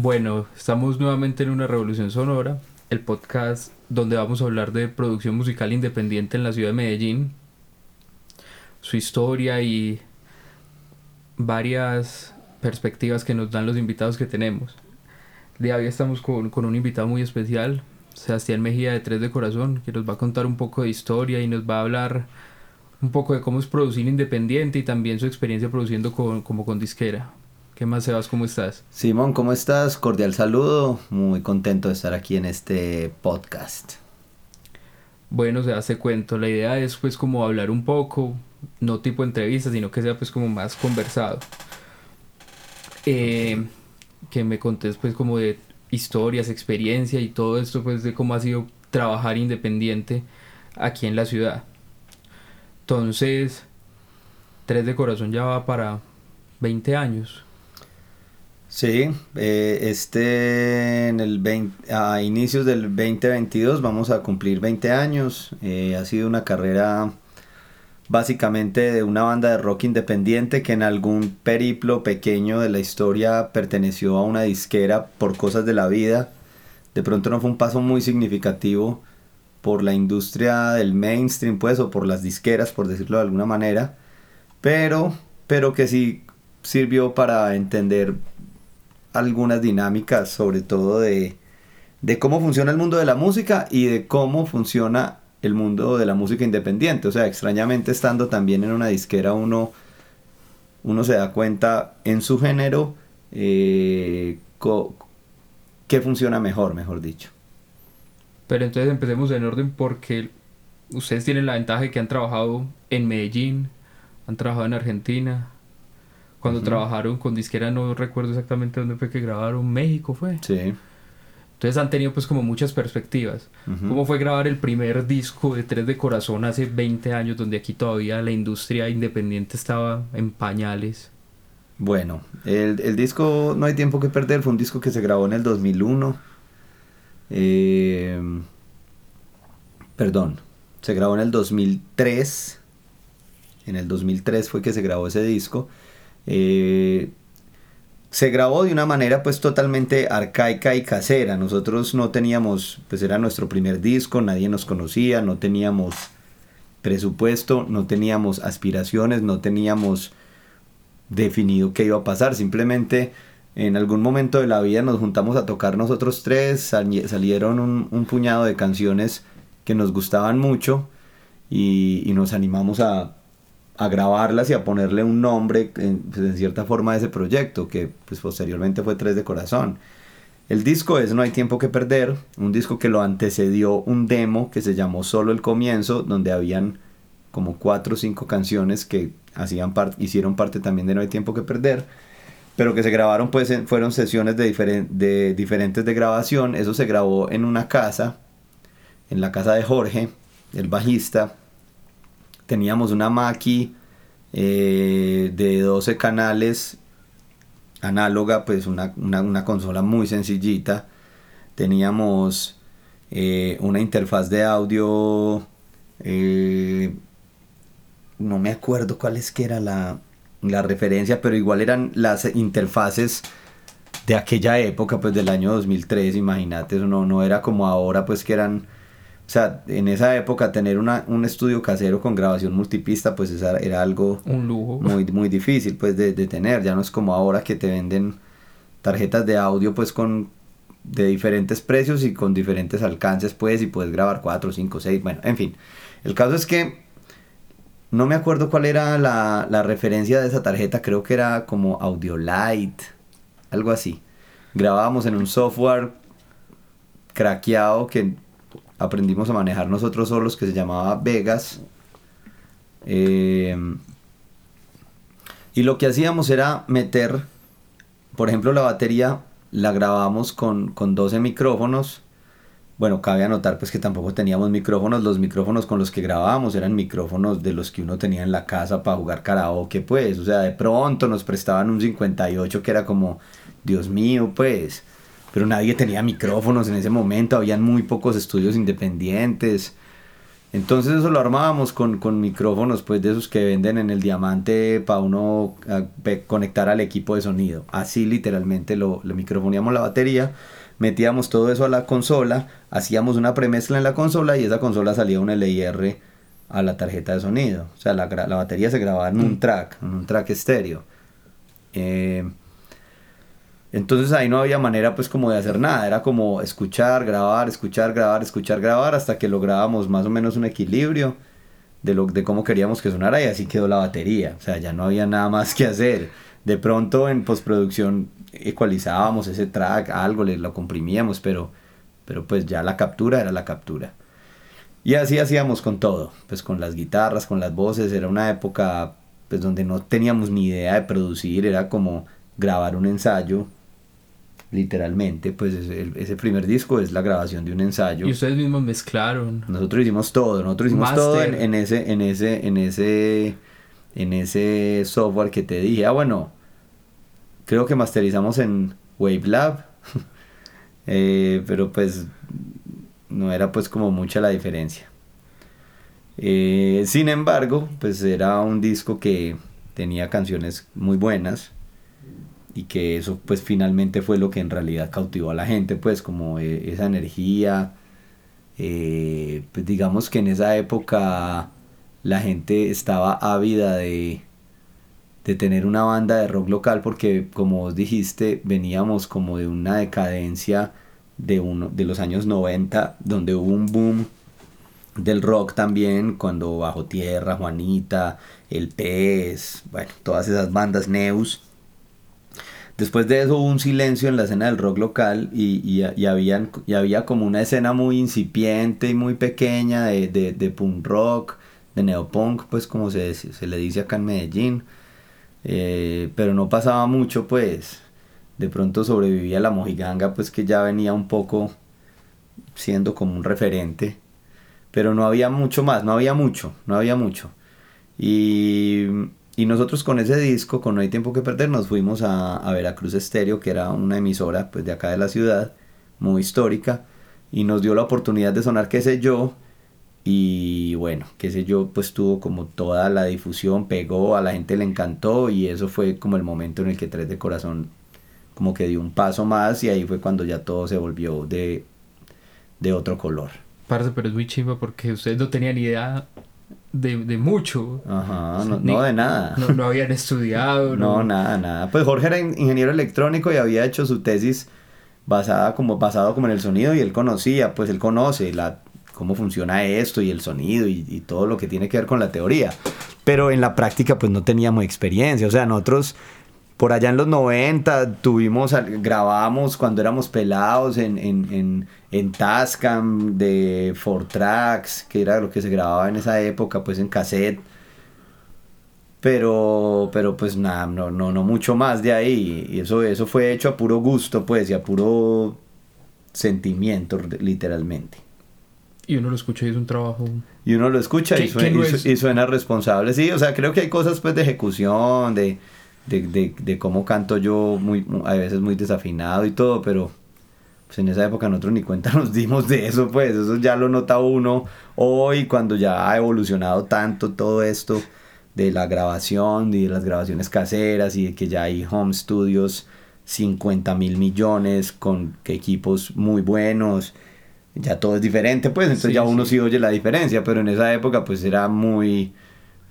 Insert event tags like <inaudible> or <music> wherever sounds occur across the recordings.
Bueno, estamos nuevamente en una revolución sonora, el podcast donde vamos a hablar de producción musical independiente en la ciudad de Medellín, su historia y varias perspectivas que nos dan los invitados que tenemos. De hoy estamos con, con un invitado muy especial, Sebastián Mejía de Tres de Corazón, que nos va a contar un poco de historia y nos va a hablar un poco de cómo es producir independiente y también su experiencia produciendo con, como con disquera. ¿Qué más, Sebas? ¿Cómo estás? Simón, ¿cómo estás? Cordial saludo. Muy contento de estar aquí en este podcast. Bueno, se hace cuento. La idea es pues como hablar un poco, no tipo entrevista, sino que sea pues como más conversado. Eh, que me contés pues como de historias, experiencia y todo esto pues de cómo ha sido trabajar independiente aquí en la ciudad. Entonces, Tres de Corazón ya va para 20 años. Sí, eh, este en el 20, a inicios del 2022 vamos a cumplir 20 años. Eh, ha sido una carrera básicamente de una banda de rock independiente que en algún periplo pequeño de la historia perteneció a una disquera por cosas de la vida. De pronto no fue un paso muy significativo por la industria del mainstream, pues, o por las disqueras, por decirlo de alguna manera, pero, pero que sí sirvió para entender algunas dinámicas, sobre todo de, cómo funciona el mundo de la música y de cómo funciona el mundo de la música independiente. O sea, extrañamente estando también en una disquera uno, uno se da cuenta en su género eh, funciona mejor, mejor dicho. Pero entonces empecemos en orden porque ustedes tienen la ventaja de que han trabajado en Medellín, han trabajado en Argentina, cuando trabajaron con disquera, no recuerdo exactamente dónde fue que grabaron, México fue. Sí. Entonces han tenido pues como muchas perspectivas. ¿Cómo fue grabar el primer disco de Tres de Corazón hace 20 años, donde aquí todavía la industria independiente estaba en pañales? Bueno, el, el disco No hay tiempo que perder fue un disco que se grabó en el 2001. Eh, perdón, se grabó en el 2003. En el 2003 fue que se grabó ese disco. Eh, se grabó de una manera pues totalmente arcaica y casera. Nosotros no teníamos, pues era nuestro primer disco, nadie nos conocía, no teníamos presupuesto, no teníamos aspiraciones, no teníamos definido qué iba a pasar. Simplemente en algún momento de la vida nos juntamos a tocar nosotros tres, salieron un, puñado de canciones que nos gustaban mucho y nos animamos a, a grabarlas y a ponerle un nombre en, pues, en, cierta forma a ese proyecto, que pues posteriormente fue Tres de Corazón. El disco es No hay tiempo que perder, un disco que lo antecedió un demo que se llamó Solo el comienzo, donde habían como cuatro o cinco canciones que hacían hicieron parte también de No hay tiempo que perder, pero que se grabaron pues fueron sesiones de, de diferentes de grabación, eso se grabó en una casa, en la casa de Jorge, el bajista, teníamos una Maki eh, de 12 canales análoga, pues una, consola muy sencillita. Teníamos eh, una interfaz de audio, eh, no me acuerdo cuál es que era la, referencia, pero igual eran las interfaces de aquella época, pues del año 2003, imagínate, no, no era como ahora, pues que eran o sea, en esa época tener una, un estudio casero con grabación multipista, pues era algo un lujo. Muy, muy difícil pues de, de, tener. Ya no es como ahora que te venden tarjetas de audio pues con de diferentes precios y con diferentes alcances pues y puedes grabar 4, 5, 6, bueno, en fin. El caso es que no me acuerdo cuál era la, la referencia de esa tarjeta, creo que era como Audiolite, algo así. Grabábamos en un software craqueado que aprendimos a manejar nosotros solos que se llamaba Vegas. Eh, y lo que hacíamos era meter, por ejemplo, la batería la grabamos con, con 12 micrófonos. Bueno, cabe anotar pues que tampoco teníamos micrófonos, los micrófonos con los que grabábamos eran micrófonos de los que uno tenía en la casa para jugar karaoke, pues, o sea, de pronto nos prestaban un 58 que era como, Dios mío, pues, pero nadie tenía micrófonos en ese momento, habían muy pocos estudios independientes. Entonces eso lo armábamos con, con micrófonos pues de esos que venden en el diamante para uno pe- conectar al equipo de sonido. Así literalmente lo, lo microfoneamos la batería, metíamos todo eso a la consola, hacíamos una premezcla en la consola y esa consola salía un LIR a la tarjeta de sonido. O sea, la, la batería se grababa en un track, en un track estéreo. Eh, entonces ahí no había manera pues como de hacer nada, era como escuchar, grabar, escuchar, grabar, escuchar, grabar hasta que lográbamos más o menos un equilibrio de lo de cómo queríamos que sonara y así quedó la batería, o sea, ya no había nada más que hacer. De pronto en postproducción ecualizábamos ese track, algo le lo comprimíamos, pero pero pues ya la captura era la captura. Y así hacíamos con todo, pues con las guitarras, con las voces, era una época pues donde no teníamos ni idea de producir, era como grabar un ensayo, literalmente, pues ese, ese primer disco es la grabación de un ensayo. Y ustedes mismos mezclaron. Nosotros hicimos todo, nosotros hicimos Master. todo en, en ese, en ese, en ese, en ese software que te dije. Ah, bueno, creo que masterizamos en Wavelab, <laughs> eh, pero pues no era pues como mucha la diferencia. Eh, sin embargo, pues era un disco que tenía canciones muy buenas y que eso pues finalmente fue lo que en realidad cautivó a la gente, pues como eh, esa energía, eh, pues digamos que en esa época la gente estaba ávida de, de tener una banda de rock local porque como vos dijiste veníamos como de una decadencia de, uno, de los años 90 donde hubo un boom del rock también cuando Bajo Tierra, Juanita, El Pez, bueno, todas esas bandas Neus. Después de eso hubo un silencio en la escena del rock local y, y, y y había como una escena muy incipiente y muy pequeña de, de, de punk rock, de neopunk, pues como se, se le dice acá en Medellín. Eh, pero no pasaba mucho, pues. De pronto sobrevivía la mojiganga, pues que ya venía un poco siendo como un referente. Pero no había mucho más, no había mucho, no había mucho. Y, y nosotros con ese disco, con No hay tiempo que perder, nos fuimos a, a Veracruz Estéreo, que era una emisora pues de acá de la ciudad, muy histórica, y nos dio la oportunidad de sonar qué sé yo, y bueno, qué sé yo, pues tuvo como toda la difusión, pegó, a la gente le encantó, y eso fue como el momento en el que Tres de Corazón como que dio un paso más, y ahí fue cuando ya todo se volvió de, de otro color. Parce, pero es muy chimba porque ustedes no tenían idea de, de mucho. Ajá, O sea, no, ni- no de nada. No, no habían estudiado. <laughs> No, nada, nada. Pues Jorge era in- ingeniero electrónico y había hecho su tesis basada como basado como en el sonido y él conocía, pues él conoce la cómo funciona esto y el sonido y, y todo lo que tiene que ver con la teoría. Pero en la práctica pues no teníamos experiencia, o sea, nosotros por allá en los 90 tuvimos, grabamos cuando éramos pelados en, en, en, en Tascam de Four Tracks, que era lo que se grababa en esa época, pues en cassette pero pero pues nada no no no mucho más de ahí y eso eso fue hecho a puro gusto pues y a puro sentimiento literalmente Y uno lo escucha y es un trabajo. y uno lo escucha y ¿Qué- suena, no es? y suena responsable sí o sea creo que hay cosas pues de ejecución de de, de, de cómo canto yo muy a veces muy desafinado y todo pero pues en esa época nosotros ni cuenta <laughs> nos dimos de eso pues eso ya lo nota uno hoy cuando ya ha evolucionado tanto todo esto de la grabación y de las grabaciones caseras y de que ya hay home studios 50 mil millones con equipos muy buenos ya todo es diferente pues entonces Sí, ya uno sí. sí oye la diferencia pero en esa época pues era muy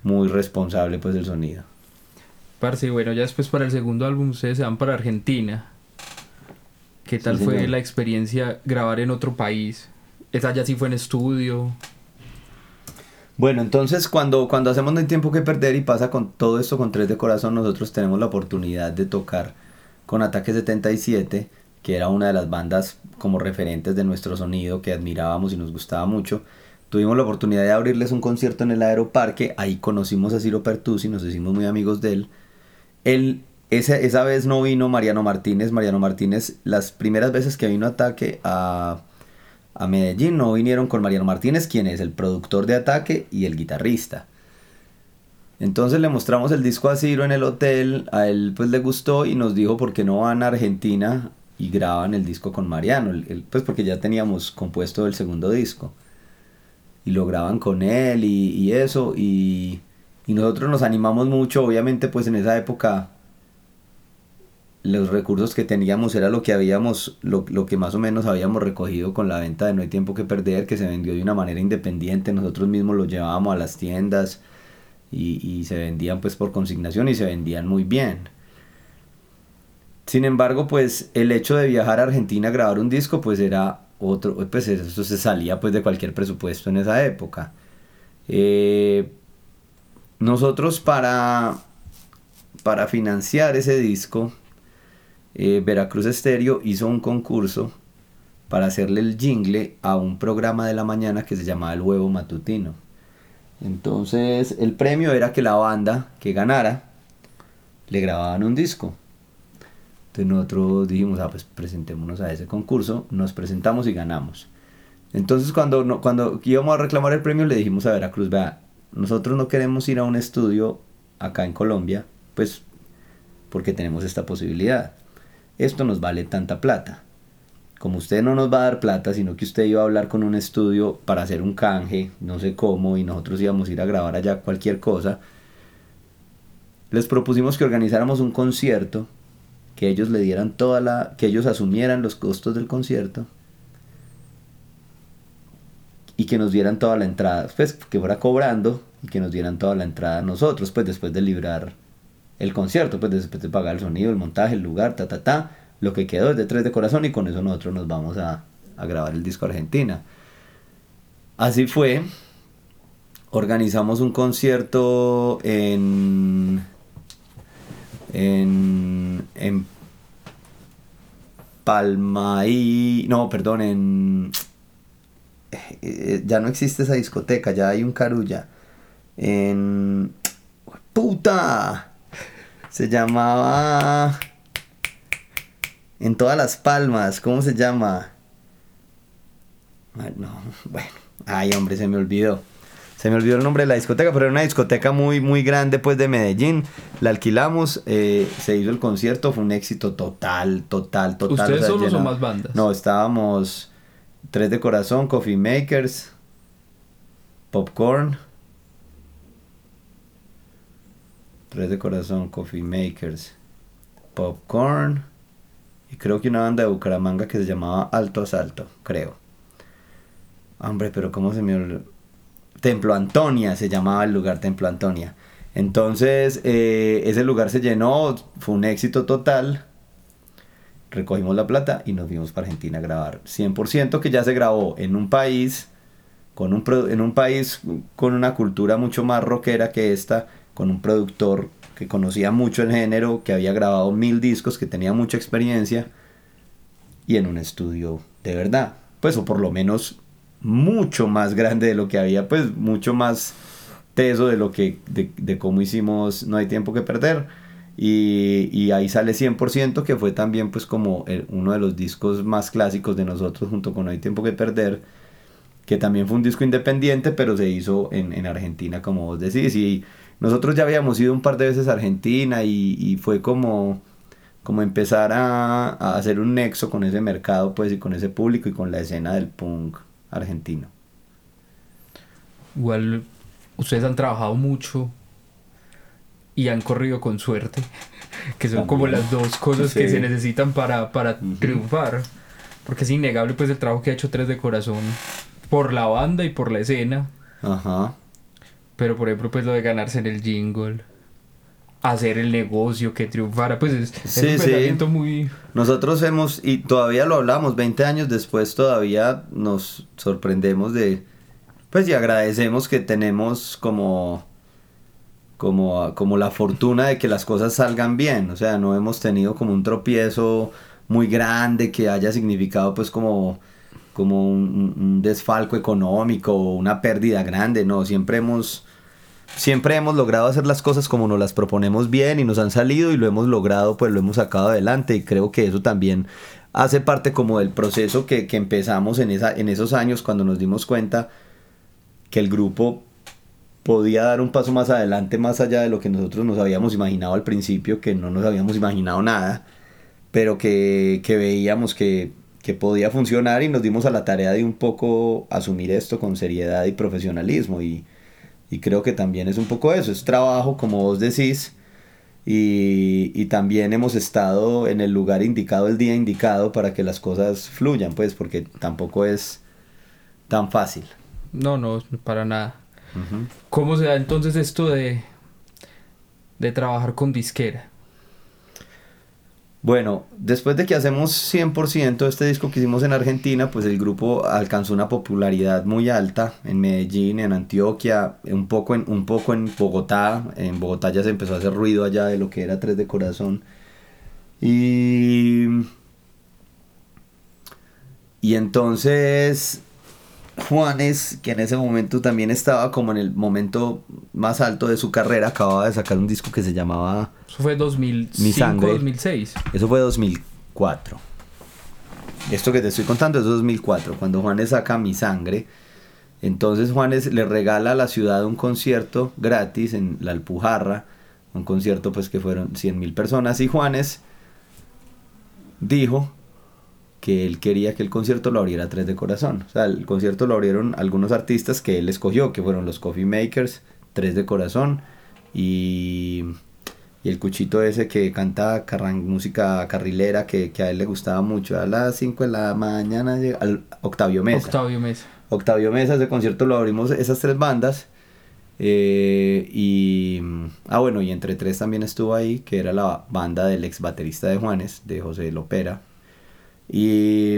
muy responsable pues el sonido Parce, bueno, ya después para el segundo álbum ustedes se van para Argentina. ¿Qué tal Sí, fue señor. la experiencia grabar en otro país? Esa ya sí fue en estudio. Bueno, entonces cuando, cuando hacemos No hay tiempo que perder y pasa con todo esto con Tres de Corazón, nosotros tenemos la oportunidad de tocar con Ataque 77, que era una de las bandas como referentes de nuestro sonido que admirábamos y nos gustaba mucho. Tuvimos la oportunidad de abrirles un concierto en el Aeroparque, ahí conocimos a Ciro Pertusi, nos hicimos muy amigos de él. Él, esa, esa vez no vino Mariano Martínez, Mariano Martínez, las primeras veces que vino Ataque a, a Medellín no vinieron con Mariano Martínez, quien es el productor de Ataque y el guitarrista. Entonces le mostramos el disco a Ciro en el hotel, a él pues le gustó y nos dijo por qué no van a Argentina y graban el disco con Mariano, el- el- pues porque ya teníamos compuesto el segundo disco. y lo graban con él y eso y, y nosotros nos animamos mucho, obviamente pues en esa época los recursos que teníamos era lo que habíamos, lo, lo, que más o menos habíamos recogido con la venta de No hay tiempo que perder, que se vendió de una manera independiente, nosotros mismos lo llevábamos a las tiendas y, y se vendían pues por consignación y se vendían muy bien. Sin embargo, pues el hecho de viajar a Argentina a grabar un disco, pues era otro, pues eso se salía pues de cualquier presupuesto en esa época. Eh, nosotros para, para financiar ese disco, eh, Veracruz Estéreo hizo un concurso para hacerle el jingle a un programa de la mañana que se llamaba El Huevo Matutino. Entonces el premio era que la banda que ganara le grababan un disco. Entonces nosotros dijimos, ah, pues presentémonos a ese concurso, nos presentamos y ganamos. Entonces cuando, cuando íbamos a reclamar el premio le dijimos a Veracruz, vea, nosotros no queremos ir a un estudio acá en Colombia, pues porque tenemos esta posibilidad. Esto nos vale tanta plata. Como usted no nos va a dar plata, sino que usted iba a hablar con un estudio para hacer un canje, no sé cómo, y nosotros íbamos a ir a grabar allá cualquier cosa, les propusimos que organizáramos un concierto, que ellos le dieran toda la, que ellos asumieran los costos del concierto y que nos dieran toda la entrada, pues que fuera cobrando y que nos dieran toda la entrada a nosotros, pues después de librar el concierto, pues después de pagar el sonido, el montaje, el lugar, ta, ta, ta, lo que quedó es de tres de corazón y con eso nosotros nos vamos a, a grabar el disco Argentina. Así fue, organizamos un concierto en, en, en Palma y, no, perdón, en eh, ya no existe esa discoteca, ya hay un carulla. En. ¡Puta! Se llamaba. En todas las palmas, ¿cómo se llama? no, bueno. Ay, hombre, se me olvidó. Se me olvidó el nombre de la discoteca, pero era una discoteca muy, muy grande, pues, de Medellín. La alquilamos, eh, se hizo el concierto, fue un éxito total, total, total. ¿Ustedes solos o más bandas? No, estábamos Tres de corazón, Coffee Makers, Popcorn. Tres de corazón, Coffee Makers, Popcorn. Y creo que una banda de Bucaramanga que se llamaba Alto Asalto, creo. Hombre, pero ¿cómo se me olvidó? Templo Antonia se llamaba el lugar Templo Antonia. Entonces, eh, ese lugar se llenó, fue un éxito total recogimos la plata y nos fuimos para Argentina a grabar. 100% que ya se grabó en un país con un en un país con una cultura mucho más rockera que esta con un productor que conocía mucho el género que había grabado mil discos que tenía mucha experiencia y en un estudio de verdad. Pues o por lo menos mucho más grande de lo que había pues mucho más teso de lo que de, de cómo hicimos no hay tiempo que perder y, ahí sale 100% que fue también pues como uno de los discos más clásicos de nosotros junto con No hay tiempo que perder que también fue un disco independiente pero se hizo en, en Argentina como vos decís. Y nosotros ya habíamos ido un par de veces a Argentina y, y fue como como empezar a, a, hacer un nexo con ese mercado pues y con ese público y con la escena del punk argentino. Igual ustedes han trabajado mucho y han corrido con suerte, que son como las dos cosas que se necesitan para, para triunfar, porque es innegable pues el trabajo que ha hecho Tres de Corazón por la banda y por la escena. Ajá. Pero por ejemplo pues lo de ganarse en el jingle hacer el negocio que triunfara, pues es, un pensamiento muy... Nosotros hemos, y todavía lo hablamos, 20 años después todavía nos sorprendemos de, pues y agradecemos que tenemos como como, como la fortuna de que las cosas salgan bien, o sea, no hemos tenido como un tropiezo muy grande que haya significado pues como, como un, desfalco económico o una pérdida grande, no, siempre hemos, siempre hemos logrado hacer las cosas como nos las proponemos bien y nos han salido y lo hemos logrado, pues lo hemos sacado adelante. Y creo que eso también hace parte como del proceso que, que empezamos en, esa, en esos años cuando nos dimos cuenta que el grupo podía dar un paso más adelante, más allá de lo que nosotros nos habíamos imaginado al principio, que no nos habíamos imaginado nada, pero que, veíamos que, que podía funcionar y nos dimos a la tarea de un poco asumir esto con seriedad y profesionalismo y, y creo que también es un poco eso, es trabajo como vos decís y, y, también hemos estado en el lugar indicado el día indicado para que las cosas fluyan pues porque tampoco es tan fácil. No, no, para nada. ¿Cómo se da entonces esto de, de trabajar con disquera? Bueno, después de que hacemos 100% este disco que hicimos en Argentina, pues el grupo alcanzó una popularidad muy alta en Medellín, en Antioquia, un poco en, un poco en Bogotá. En Bogotá ya se empezó a hacer ruido allá de lo que era Tres de Corazón. Y, y entonces Juanes, que en ese momento también estaba como en el momento más alto de su carrera, acababa de sacar un disco que se llamaba... Eso fue 2005, 2006. Eso fue 2004. Esto que te estoy contando es 2004, cuando Juanes saca Mi Sangre. Entonces Juanes le regala a la ciudad un concierto gratis en La Alpujarra, un concierto pues que fueron 100 mil personas y Juanes dijo que él quería que el concierto lo abriera Tres de Corazón. O sea, el concierto lo abrieron algunos artistas que él escogió, que fueron los Coffee Makers, Tres de Corazón y, y el cuchito ese que canta música carrilera que, que, a él le gustaba mucho. A las 5 de la mañana, al Octavio Mesa. Octavio Mesa. Octavio Mesa, ese concierto lo abrimos esas tres bandas. Eh, y ah bueno y entre tres también estuvo ahí que era la banda del ex baterista de Juanes de José Lopera y,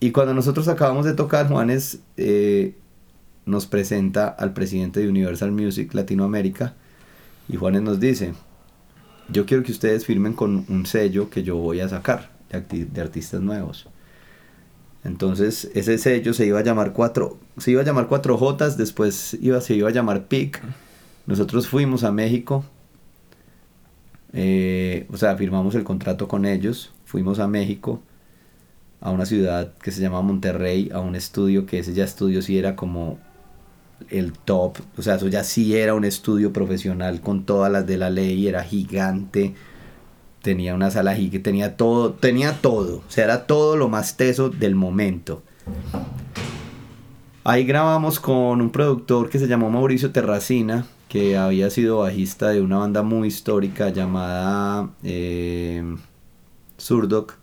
y cuando nosotros acabamos de tocar, Juanes eh, nos presenta al presidente de Universal Music Latinoamérica y Juanes nos dice, yo quiero que ustedes firmen con un sello que yo voy a sacar de, artistas nuevos. Entonces ese sello se iba a llamar cuatro, se iba a llamar cuatro Jotas, después iba, se iba a llamar PIC. Nosotros fuimos a México, eh, o sea, firmamos el contrato con ellos fuimos a México, a una ciudad que se llama Monterrey, a un estudio que ese ya estudio sí era como el top, o sea, eso ya sí era un estudio profesional con todas las de la ley, era gigante, tenía una sala gigante, tenía todo, tenía todo, o sea, era todo lo más teso del momento. Ahí grabamos con un productor que se llamó Mauricio Terracina, que había sido bajista de una banda muy histórica llamada eh, Surdoc,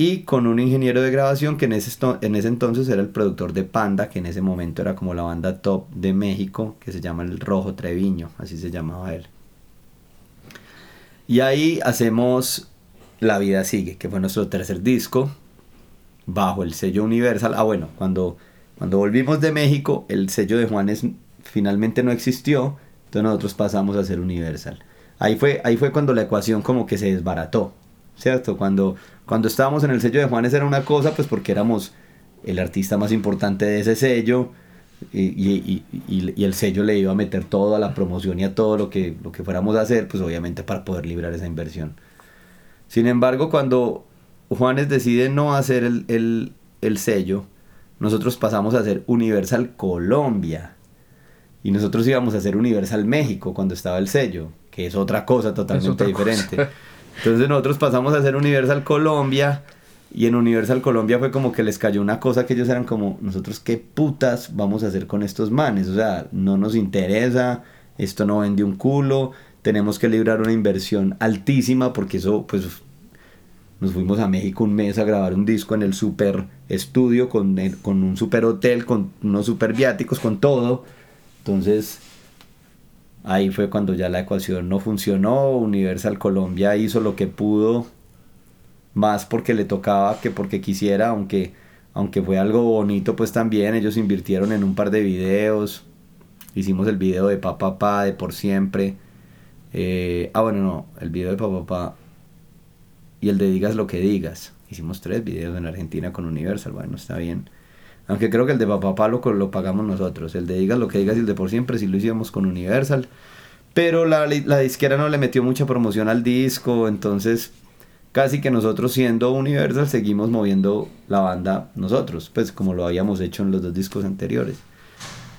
y con un ingeniero de grabación que en ese, en ese entonces era el productor de Panda, que en ese momento era como la banda top de México, que se llama El Rojo Treviño, así se llamaba él. Y ahí hacemos La vida sigue, que fue nuestro tercer disco, bajo el sello Universal. Ah, bueno, cuando, cuando volvimos de México, el sello de Juanes finalmente no existió, entonces nosotros pasamos a ser Universal. Ahí fue, ahí fue cuando la ecuación como que se desbarató. ¿cierto? Cuando, cuando estábamos en el sello de Juanes era una cosa, pues porque éramos el artista más importante de ese sello y, el sello le iba a meter todo a la promoción y a todo lo que, lo que fuéramos a hacer, pues obviamente para poder librar esa inversión. Sin embargo, cuando Juanes decide no hacer el, el sello, nosotros pasamos a hacer Universal Colombia. Y nosotros íbamos a hacer Universal México cuando estaba el sello, que es otra cosa totalmente diferente. Entonces nosotros pasamos a hacer Universal Colombia y en Universal Colombia fue como que les cayó una cosa que ellos eran como, nosotros qué putas vamos a hacer con estos manes, o sea, no nos interesa, esto no vende un culo, tenemos que librar una inversión altísima porque eso pues nos fuimos a México un mes a grabar un disco en el super estudio con, con un super hotel, con unos super viáticos, con todo. Entonces Ahí fue cuando ya la ecuación no funcionó, Universal Colombia hizo lo que pudo, más porque le tocaba que porque quisiera, aunque, aunque fue algo bonito, pues también. Ellos invirtieron en un par de videos, hicimos el video de Papá Pa, de Por Siempre, eh, ah bueno, no, el video de Papá Pa y el de Digas lo que digas, hicimos tres videos en Argentina con Universal, bueno, está bien. Aunque creo que el de Papá lo, lo pagamos nosotros. El de Digas lo que digas y el de Por Siempre sí lo hicimos con Universal. Pero la, disquera no le metió mucha promoción al disco, entonces casi que nosotros siendo Universal seguimos moviendo la banda nosotros, pues como lo habíamos hecho en los dos discos anteriores.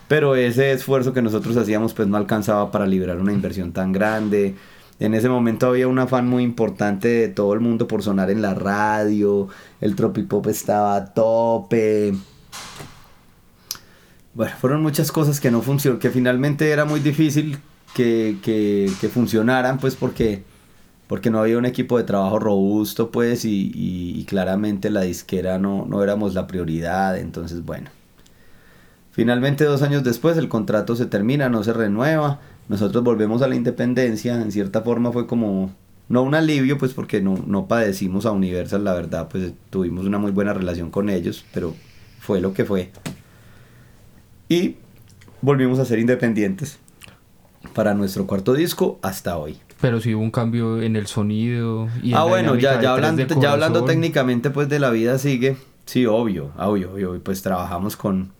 Pero ese esfuerzo que nosotros hacíamos pues no alcanzaba para liberar una inversión tan grande. En ese momento había un afán muy importante de todo el mundo por sonar en la radio, el tropipop estaba a tope. Bueno, fueron muchas cosas que no funcionaron, que finalmente era muy difícil que, que, que, funcionaran, pues porque, porque no había un equipo de trabajo robusto, pues, y, y, claramente la disquera no, no éramos la prioridad, entonces bueno. Finalmente dos años después el contrato se termina, no se renueva nosotros volvemos a la independencia, en cierta forma fue como, no un alivio, pues porque no, no padecimos a Universal, la verdad, pues tuvimos una muy buena relación con ellos, pero fue lo que fue. Y volvimos a ser independientes para nuestro cuarto disco hasta hoy. Pero sí hubo un cambio en el sonido. Y ah, bueno, ya, ya, hablando, ya hablando técnicamente pues de la vida sigue. Sí, obvio, obvio, obvio. Pues trabajamos con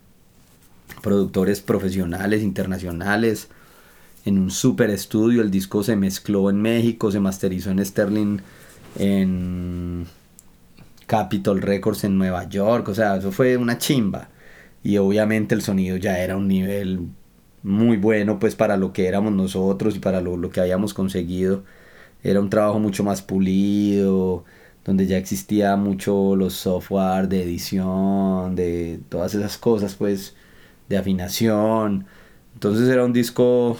productores profesionales, internacionales en un super estudio. El disco se mezcló en México, se masterizó en Sterling, en Capitol Records en Nueva York. O sea, eso fue una chimba. Y obviamente el sonido ya era un nivel muy bueno pues para lo que éramos nosotros y para lo, que habíamos conseguido. Era un trabajo mucho más pulido, donde ya existía mucho los software de edición, de todas esas cosas pues, de afinación. Entonces era un disco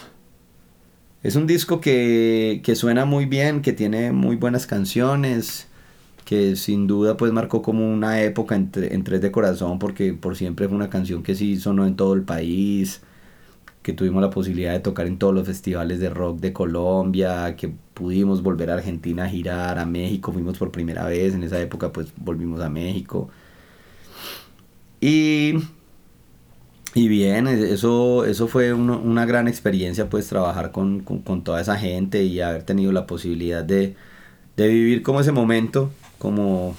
es un disco que, suena muy bien, que tiene muy buenas canciones, que sin duda pues marcó como una época en, en Tres de Corazón, porque por siempre fue una canción que sí sonó en todo el país, que tuvimos la posibilidad de tocar en todos los festivales de rock de Colombia, que pudimos volver a Argentina a girar, a México, fuimos por primera vez, en esa época pues volvimos a México. Y y bien, e, eso, eso fue una gran experiencia, pues trabajar con, toda esa gente y haber tenido la posibilidad de, vivir como ese momento, como,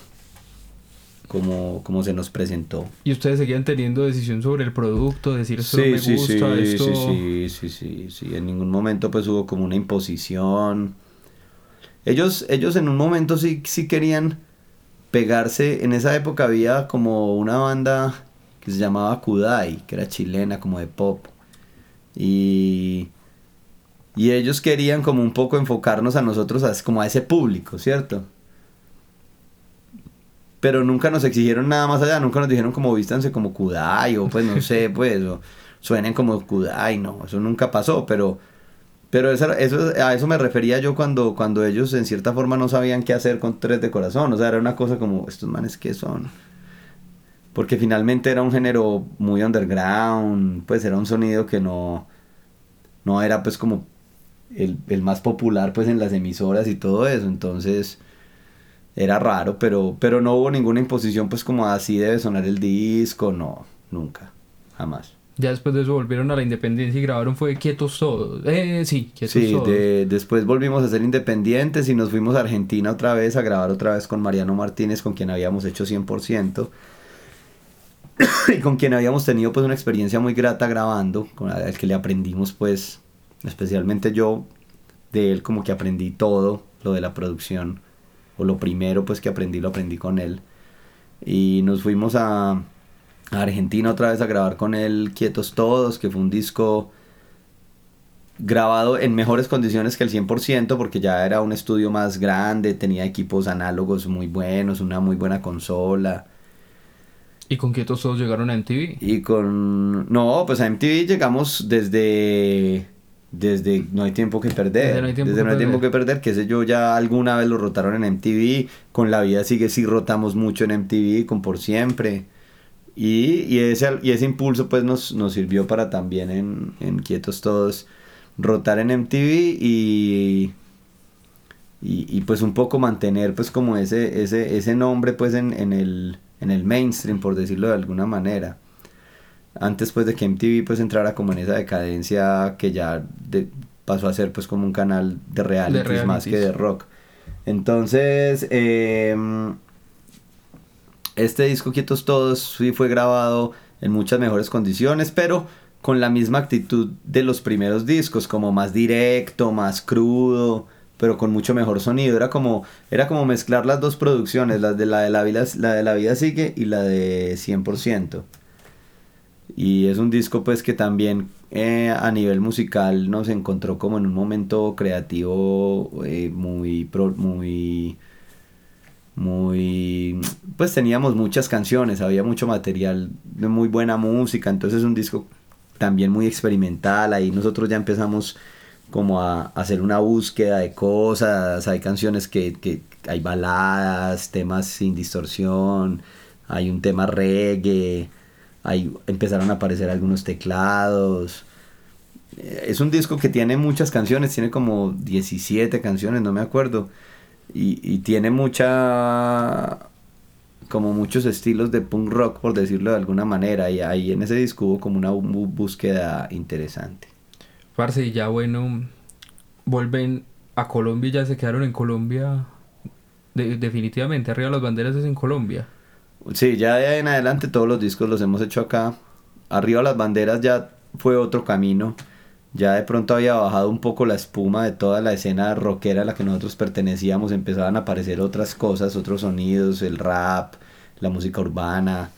como, como se nos presentó. ¿Y ustedes seguían teniendo decisión sobre el producto? Decir esto me gusta, sí, Sí, sí, sí, sí, sí, en ningún momento pues hubo como una imposición. Ellos, ellos en un momento sí, sí querían pegarse, en esa época había como una banda que se llamaba Kudai, que era chilena, como de pop. Y, y ellos querían como un poco enfocarnos a nosotros, a, como a ese público, ¿cierto? Pero nunca nos exigieron nada más allá, nunca nos dijeron como vístanse como Kudai, o pues no sé, <laughs> pues, o suenen como Kudai, no, eso nunca pasó, pero... Pero eso, eso, a eso me refería yo cuando, cuando ellos en cierta forma no sabían qué hacer con tres de corazón. O sea, era una cosa como, estos manes que son porque finalmente era un género muy underground, pues era un sonido que no, no era pues como el, más popular pues en las emisoras y todo eso, entonces era raro, pero, pero no hubo ninguna imposición pues como así debe sonar el disco, no, nunca, jamás. Ya después de eso volvieron a la independencia y grabaron fue Quietos Todos. Eh, sí, Quietos sí, después volvimos a ser independientes y nos fuimos a Argentina otra vez a grabar otra vez con Mariano Martínez, con quien habíamos hecho 100%. <coughs> y con quien habíamos tenido pues una experiencia muy grata grabando, con el que le aprendimos pues, especialmente yo, de él como que aprendí todo lo de la producción, o lo primero pues que aprendí lo aprendí con él. Y nos fuimos a, a Argentina otra vez a grabar con él Quietos Todos, que fue un disco grabado en mejores condiciones que el 100% porque ya era un estudio más grande, tenía equipos análogos muy buenos, una muy buena consola ¿Y con Quietos Todos llegaron a MTV? Y con... No, pues a MTV llegamos desde... Desde No hay tiempo que perder. Desde No hay tiempo, que, no hay tiempo que perder. Que sé yo, ya alguna vez lo rotaron en MTV. Con La Vida Sigue sí rotamos mucho en MTV, con Por Siempre. Y, y, ese, y ese impulso pues nos, nos sirvió para también en, en Quietos Todos rotar en MTV y, y, y, pues un poco mantener pues como ese, ese, ese nombre pues en, en el en el mainstream, por decirlo de alguna manera. Antes pues de que MTV pues entrara como en esa decadencia que ya pasó a ser pues como un canal de reality más que de rock. Entonces, em, este disco Quietos Todos sí fue grabado en muchas mejores condiciones, pero con la misma actitud de los primeros discos, como más directo, más crudo, pero con mucho mejor sonido. Era como, era como mezclar las dos producciones, la de la de la vida, la de la vida sigue y la de 100%. Y es un disco pues que también eh, a nivel musical nos encontró como en un momento creativo eh, muy, muy, muy, pues teníamos muchas canciones, había mucho material de muy buena música, entonces es un disco también muy experimental, ahí nosotros ya empezamos como a, hacer una búsqueda de cosas, hay canciones que, que, hay baladas, temas sin distorsión, hay un tema reggae, hay, empezaron a aparecer algunos teclados. Eh, es un disco que tiene muchas canciones, tiene como 17 canciones, no me acuerdo. Y, y tiene mucha como muchos estilos de punk rock, por decirlo de alguna manera, y ahí en ese disco hubo como una búsqueda interesante. Parce, y ya bueno, vuelven a Colombia ya se quedaron en Colombia. definitivamente, arriba las banderas es en Colombia. Sí, ya de ahí en adelante todos los discos los hemos hecho acá. Arriba las banderas ya fue otro camino. Ya de pronto había bajado un poco la espuma de toda la escena rockera a la que nosotros pertenecíamos. Empezaban a aparecer otras cosas, otros sonidos, el rap, la música urbana,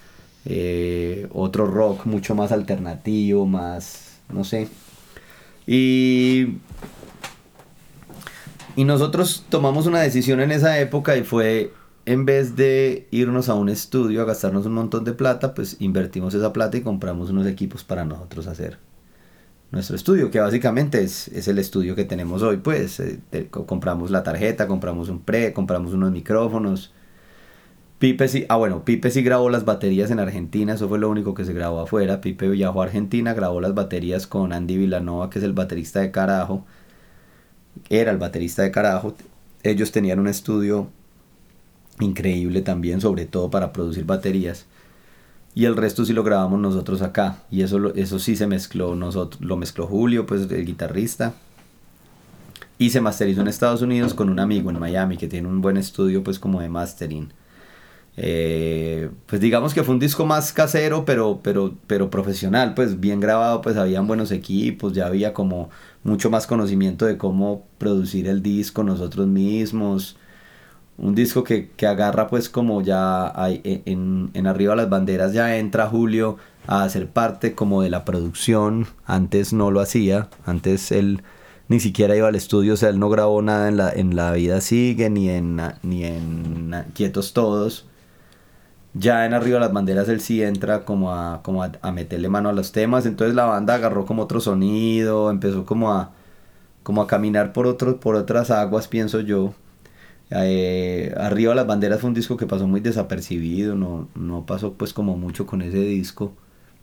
eh, otro rock mucho más alternativo, más, no sé. Y, y nosotros tomamos una decisión en esa época y fue, en vez de irnos a un estudio a gastarnos un montón de plata, pues invertimos esa plata y compramos unos equipos para nosotros hacer nuestro estudio, que básicamente es, es el estudio que tenemos hoy, pues eh, compramos la tarjeta, compramos un pre, compramos unos micrófonos. Pipe sí, ah bueno, Pipe sí grabó las baterías en Argentina, eso fue lo único que se grabó afuera. Pipe viajó a Argentina, grabó las baterías con Andy Villanova, que es el baterista de Carajo. Era el baterista de Carajo. Ellos tenían un estudio increíble también, sobre todo para producir baterías. Y el resto sí lo grabamos nosotros acá. Y eso, eso sí se mezcló, nosotros, lo mezcló Julio, pues el guitarrista. Y se masterizó en Estados Unidos con un amigo en Miami que tiene un buen estudio pues como de mastering. Eh, pues digamos que fue un disco más casero, pero, pero, pero profesional, pues bien grabado, pues habían buenos equipos, ya había como mucho más conocimiento de cómo producir el disco nosotros mismos. Un disco que, agarra pues como ya e, en, en arriba las banderas ya entra Julio a hacer parte como de la producción, antes no lo hacía, antes él ni siquiera iba al estudio, o sea, él no grabó nada en la, en la vida sigue, ni en, ni en Quietos Todos. Ya en arriba las banderas él sí entra como a, como a, meterle mano a los temas, entonces la banda agarró como otro sonido, empezó como a, como a caminar por, otro, por otras aguas, pienso yo. Eh, arriba las banderas fue un disco que pasó muy desapercibido, no, no pasó pues como mucho con ese disco,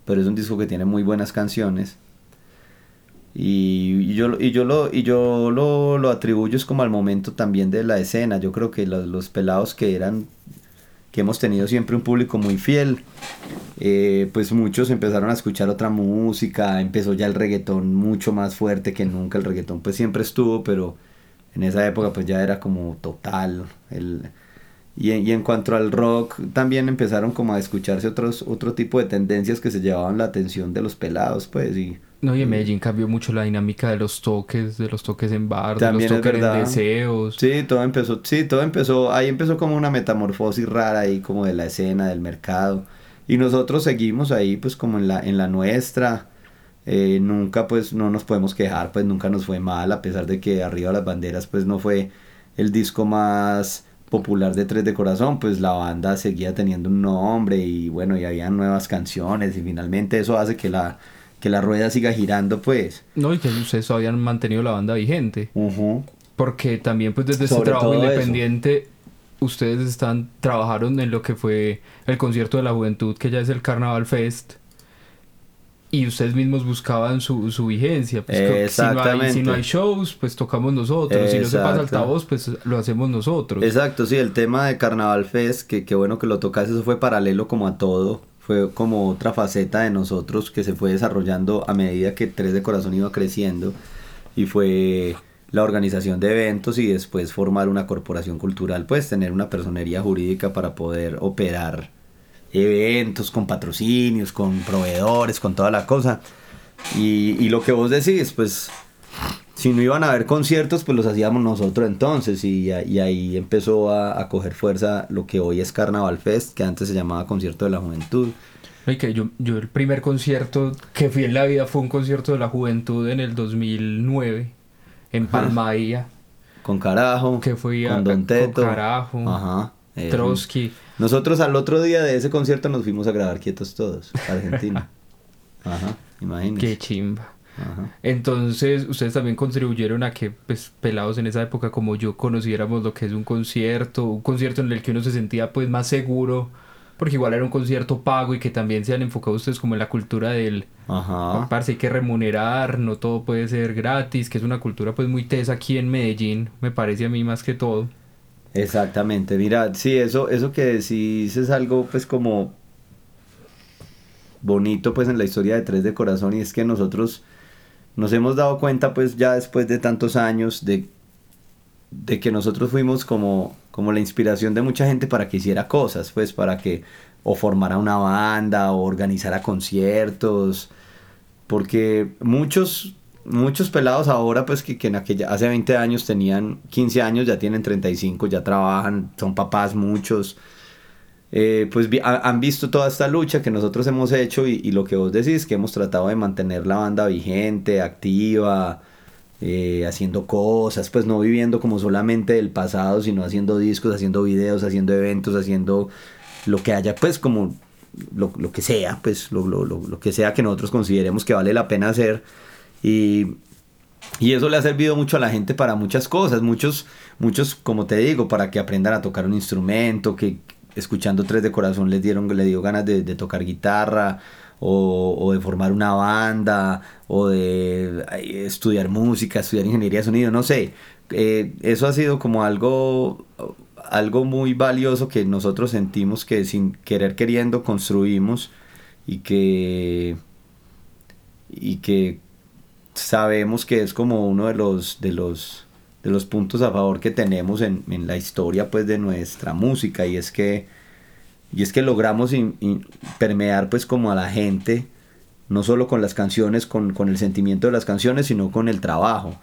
pero es un disco que tiene muy buenas canciones. Y, yo, y yo, lo, y yo lo, lo atribuyo es como al momento también de la escena. Yo creo que los, los pelados que eran que hemos tenido siempre un público muy fiel. Eh, pues muchos empezaron a escuchar otra música, empezó ya el reggaetón mucho más fuerte que nunca, el reggaetón pues siempre estuvo, pero en esa época pues ya era como total. El, y, y, en cuanto al rock, también empezaron como a escucharse otros, otro tipo de tendencias que se llevaban la atención de los pelados, pues, y no, y en Medellín cambió mucho la dinámica de los toques, de los toques en bar, de los toques en deseos. Sí, todo empezó, sí, todo empezó, ahí empezó como una metamorfosis rara ahí como de la escena, del mercado. Y nosotros seguimos ahí pues como en la, en la nuestra. Eh, nunca pues no nos podemos quejar, pues nunca nos fue mal, a pesar de que Arriba las Banderas pues no fue el disco más popular de Tres de Corazón, pues la banda seguía teniendo un nombre y bueno, y había nuevas canciones y finalmente eso hace que la que la rueda siga girando, pues. No, y que ustedes han mantenido la banda vigente. Porque también, pues, desde ese trabajo independiente, ustedes están, trabajaron en lo que fue el concierto de la juventud, que ya es el Carnaval Fest. Y ustedes mismos buscaban su, su vigencia. Pues, Exactamente. Si no, hay, shows, pues tocamos nosotros. Si no se pasa altavoz, pues lo hacemos nosotros. Exacto, sí, el tema de Carnaval Fest, que, que bueno que lo tocas, eso fue paralelo como a todo fue como otra faceta de nosotros que se fue desarrollando a medida que Tres de Corazón iba creciendo y fue la organización de eventos y después formar una corporación cultural, pues tener una personería jurídica para poder operar eventos con patrocinios, con proveedores, con toda la cosa. Y, y lo que vos decís, pues si no iban a haber conciertos, pues los hacíamos nosotros entonces y, y ahí empezó a, a, coger fuerza lo que hoy es Carnaval Fest, que antes se llamaba Concierto de la Juventud. Y que yo, yo el primer concierto que fui en la vida fue un concierto de la juventud en el 2009 en Palmaía. Con carajo. Que fui con Don Teto. Con carajo. Ajá. Trotsky. Nosotros al otro día de ese concierto nos fuimos a grabar quietos todos, Argentina. <laughs> Ajá, imagínense. Qué chimba. Ajá. Entonces, ustedes también contribuyeron a que, pues, pelados en esa época como yo, conociéramos lo que es un concierto, un concierto en el que uno se sentía, pues, más seguro, porque igual era un concierto pago y que también se han enfocado ustedes como en la cultura del... Ajá. Parce, hay que remunerar, no todo puede ser gratis, que es una cultura, pues, muy tesa aquí en Medellín, me parece a mí más que todo. Exactamente, mira, sí, eso, eso que decís es algo, pues, como bonito, pues, en la historia de Tres de Corazón y es que nosotros nos hemos dado cuenta pues ya después de tantos años de, de que nosotros fuimos como, como la inspiración de mucha gente para que hiciera cosas, pues para que o formara una banda o organizara conciertos, porque muchos, muchos pelados ahora pues que, que en aquella, hace 20 años tenían 15 años, ya tienen 35, ya trabajan, son papás muchos, eh, pues han visto toda esta lucha que nosotros hemos hecho y, lo que vos decís, que hemos tratado de mantener la banda vigente, activa, eh, haciendo cosas, pues no viviendo como solamente del pasado, sino haciendo discos, haciendo videos, haciendo eventos, haciendo lo que haya, pues como lo, que sea, pues lo, lo, lo, que sea que nosotros consideremos que vale la pena hacer. Y, y eso le ha servido mucho a la gente para muchas cosas, muchos, muchos, como te digo, para que aprendan a tocar un instrumento, que, escuchando Tres de Corazón les dieron, le dio ganas de, tocar guitarra o, de formar una banda o de estudiar música, estudiar ingeniería de sonido, no sé. Eh, eso ha sido como algo, algo muy valioso que nosotros sentimos que sin querer queriendo construimos y que, y que sabemos que es como uno de los, de los de los puntos a favor que tenemos en, en, la historia pues de nuestra música y es que y es que logramos permear pues como a la gente no solo con las canciones con, con, el sentimiento de las canciones sino con el trabajo.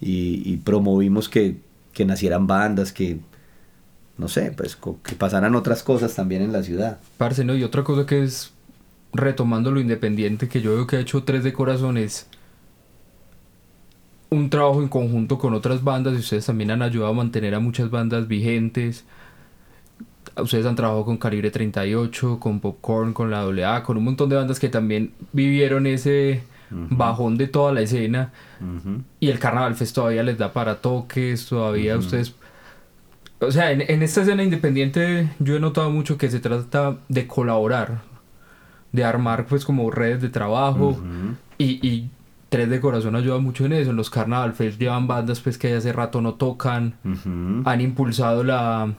Y, y promovimos que, que, nacieran bandas que no sé pues que pasaran otras cosas también en la ciudad. Parce no y otra cosa que es retomando lo independiente que yo veo que ha hecho tres de corazones un trabajo en conjunto con otras bandas y ustedes también han ayudado a mantener a muchas bandas vigentes. Ustedes han trabajado con Calibre 38, con Popcorn, con la AA, con un montón de bandas que también vivieron ese bajón de toda la escena. Y el Carnaval Fest todavía les da para toques, todavía ustedes... O sea, en, esta escena independiente yo he notado mucho que se trata de colaborar, de armar pues como redes de trabajo y, y Tres de Corazón ayuda mucho en eso. En los Carnaval Fest llevan bandas pues que hace rato no tocan. Han impulsado la,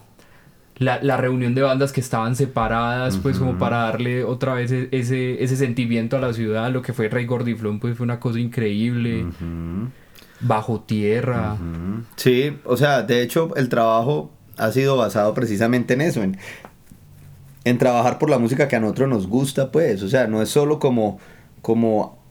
la, reunión de bandas que estaban separadas, pues como para darle otra vez e, ese, ese sentimiento a la ciudad. Lo que fue Rey Gordiflón pues fue una cosa increíble. Bajo tierra. Sí, o sea, de hecho el trabajo ha sido basado precisamente en eso, en, en trabajar por la música que a nosotros nos gusta, pues. O sea, no es solo como, como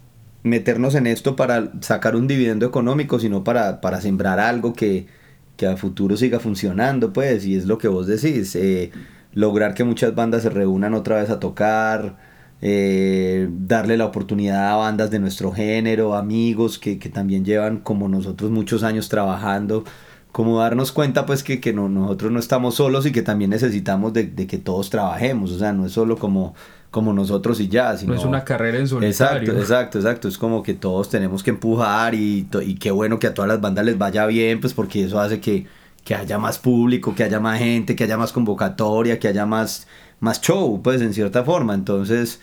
meternos en esto para sacar un dividendo económico, sino para, para sembrar algo que, que a futuro siga funcionando, pues, y es lo que vos decís, eh, lograr que muchas bandas se reúnan otra vez a tocar, eh, darle la oportunidad a bandas de nuestro género, amigos que, que, también llevan como nosotros muchos años trabajando, como darnos cuenta pues que, que no, nosotros no estamos solos y que también necesitamos de, de, que todos trabajemos, o sea, no es solo como como nosotros y ya. Sino... No es una carrera en solitario. Exacto, exacto, exacto. Es como que todos tenemos que empujar y, y qué bueno que a todas las bandas les vaya bien, pues porque eso hace que, que haya más público, que haya más gente, que haya más convocatoria, que haya más, más show, pues en cierta forma. Entonces,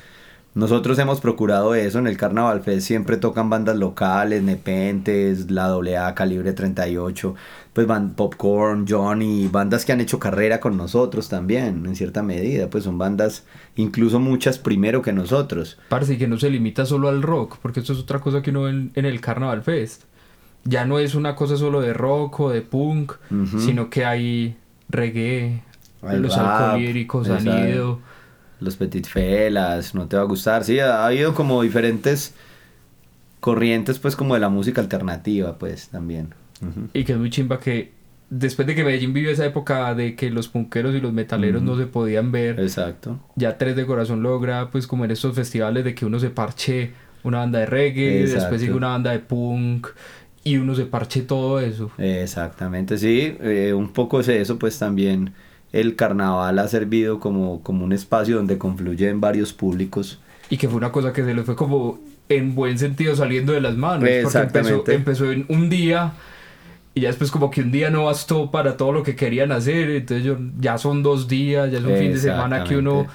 nosotros hemos procurado eso. En el Carnaval Fest siempre tocan bandas locales, Nepentes, la AA, Calibre 38 pues van Popcorn, Johnny, bandas que han hecho carrera con nosotros también, en cierta medida, pues son bandas, incluso muchas primero que nosotros. Parece que no se limita solo al rock, porque esto es otra cosa que uno ve en, el Carnaval Fest. Ya no es una cosa solo de rock o de punk, sino que hay reggae, los alcohólicos, sonido. Los Petit Felas, no te va a gustar. Sí, ha habido como diferentes corrientes, pues como de la música alternativa, pues también. Y que es muy chimba que después de que Medellín vivió esa época de que los punqueros y los metaleros no se podían ver. Exacto. Ya Tres de Corazón logra, pues como en estos festivales de que uno se parche una banda de reggae, después sigue una banda de punk y uno se parche todo eso. Exactamente, sí, eh, un poco es eso, pues también el carnaval ha servido como, como un espacio donde confluyen varios públicos. Y que fue una cosa que se le fue como en buen sentido saliendo de las manos. Porque empezó, empezó en un día y ya después como que un día no bastó para todo lo que querían hacer, entonces yo, ya son dos días, ya es un fin de semana que uno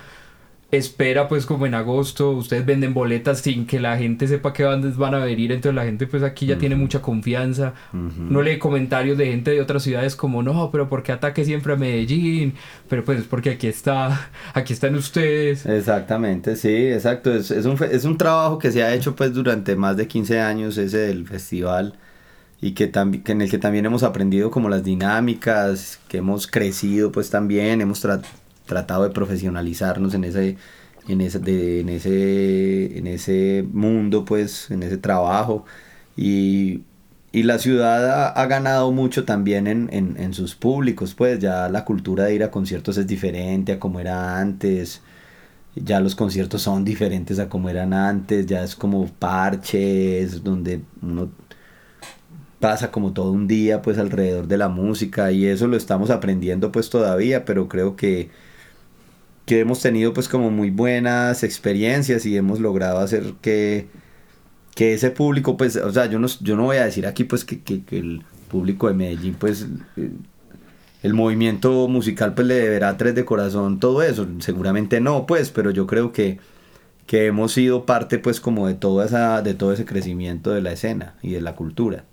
espera pues como en agosto, ustedes venden boletas sin que la gente sepa que bandas van a venir, entonces la gente pues aquí ya tiene mucha confianza, no lee comentarios de gente de otras ciudades como no, pero ¿por qué ataque siempre a Medellín? Pero pues es porque aquí está, aquí están ustedes. Exactamente, sí, exacto, es, es, un, es un trabajo que se ha hecho pues durante más de 15 años ese del festival y que, que en el que también hemos aprendido como las dinámicas, que hemos crecido pues también, hemos tratado de profesionalizarnos en ese, en ese, en ese, en ese mundo pues, en ese trabajo. Y, y la ciudad ha, ganado mucho también en, en, en, sus públicos, pues ya la cultura de ir a conciertos es diferente a como era antes, ya los conciertos son diferentes a como eran antes, ya es como parches, donde uno pasa como todo un día pues alrededor de la música y eso lo estamos aprendiendo pues todavía, pero creo que, que hemos tenido pues como muy buenas experiencias y hemos logrado hacer que, que ese público pues, o sea, yo no, yo no voy a decir aquí pues que, que, el público de Medellín pues... Eh, el movimiento musical pues le deberá tres de corazón todo eso, seguramente no pues, pero yo creo que, que hemos sido parte pues como de toda esa, de todo ese crecimiento de la escena y de la cultura.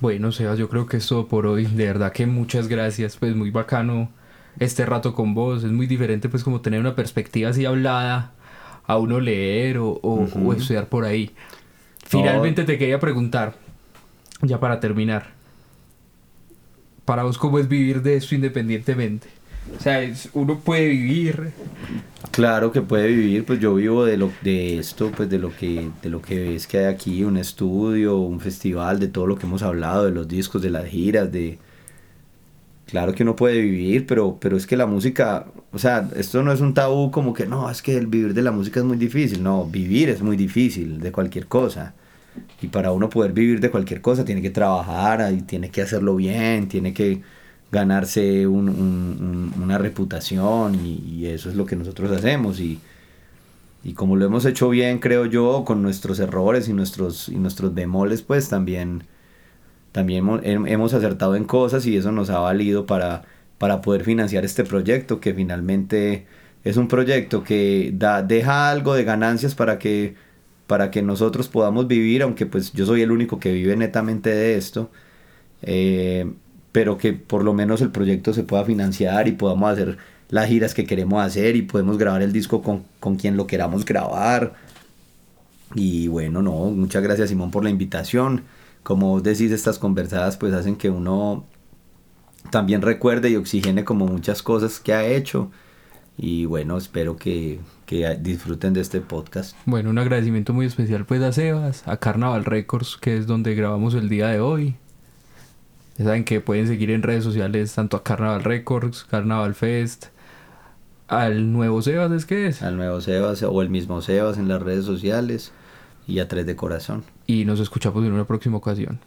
Bueno, Sebas, yo creo que es todo por hoy. De verdad que muchas gracias. Pues muy bacano este rato con vos. Es muy diferente pues como tener una perspectiva así hablada a uno leer o, o, estudiar por ahí. Finalmente te quería preguntar, ya para terminar, para vos cómo es vivir de esto independientemente. O sea, uno puede vivir. Claro que puede vivir, pues yo vivo de lo de esto, pues de lo que de lo que ves que hay aquí, un estudio, un festival, de todo lo que hemos hablado, de los discos, de las giras, de Claro que uno puede vivir, pero pero es que la música, o sea, esto no es un tabú como que no, es que el vivir de la música es muy difícil, no, vivir es muy difícil de cualquier cosa. Y para uno poder vivir de cualquier cosa tiene que trabajar y tiene que hacerlo bien, tiene que ganarse una reputación y, eso es lo que nosotros hacemos y, y, como lo hemos hecho bien creo yo con nuestros errores y nuestros y nuestros bemoles pues también también hemos acertado en cosas y eso nos ha valido para para poder financiar este proyecto que finalmente es un proyecto que da deja algo de ganancias para que para que nosotros podamos vivir aunque pues yo soy el único que vive netamente de esto eh, pero que por lo menos el proyecto se pueda financiar y podamos hacer las giras que queremos hacer y podemos grabar el disco con, con quien lo queramos grabar. Y bueno, no, muchas gracias Simón por la invitación. Como vos decís, estas conversadas pues hacen que uno también recuerde y oxigene como muchas cosas que ha hecho. Y bueno, espero que, que disfruten de este podcast. Bueno, un agradecimiento muy especial pues a Sebas, a Carnaval Records, que es donde grabamos el día de hoy. Ya saben que pueden seguir en redes sociales tanto a Carnaval Records, Carnaval Fest, al nuevo Sebas, ¿es que es? Al nuevo Sebas o el mismo Sebas en las redes sociales y a Tres de Corazón. Y nos escuchamos en una próxima ocasión.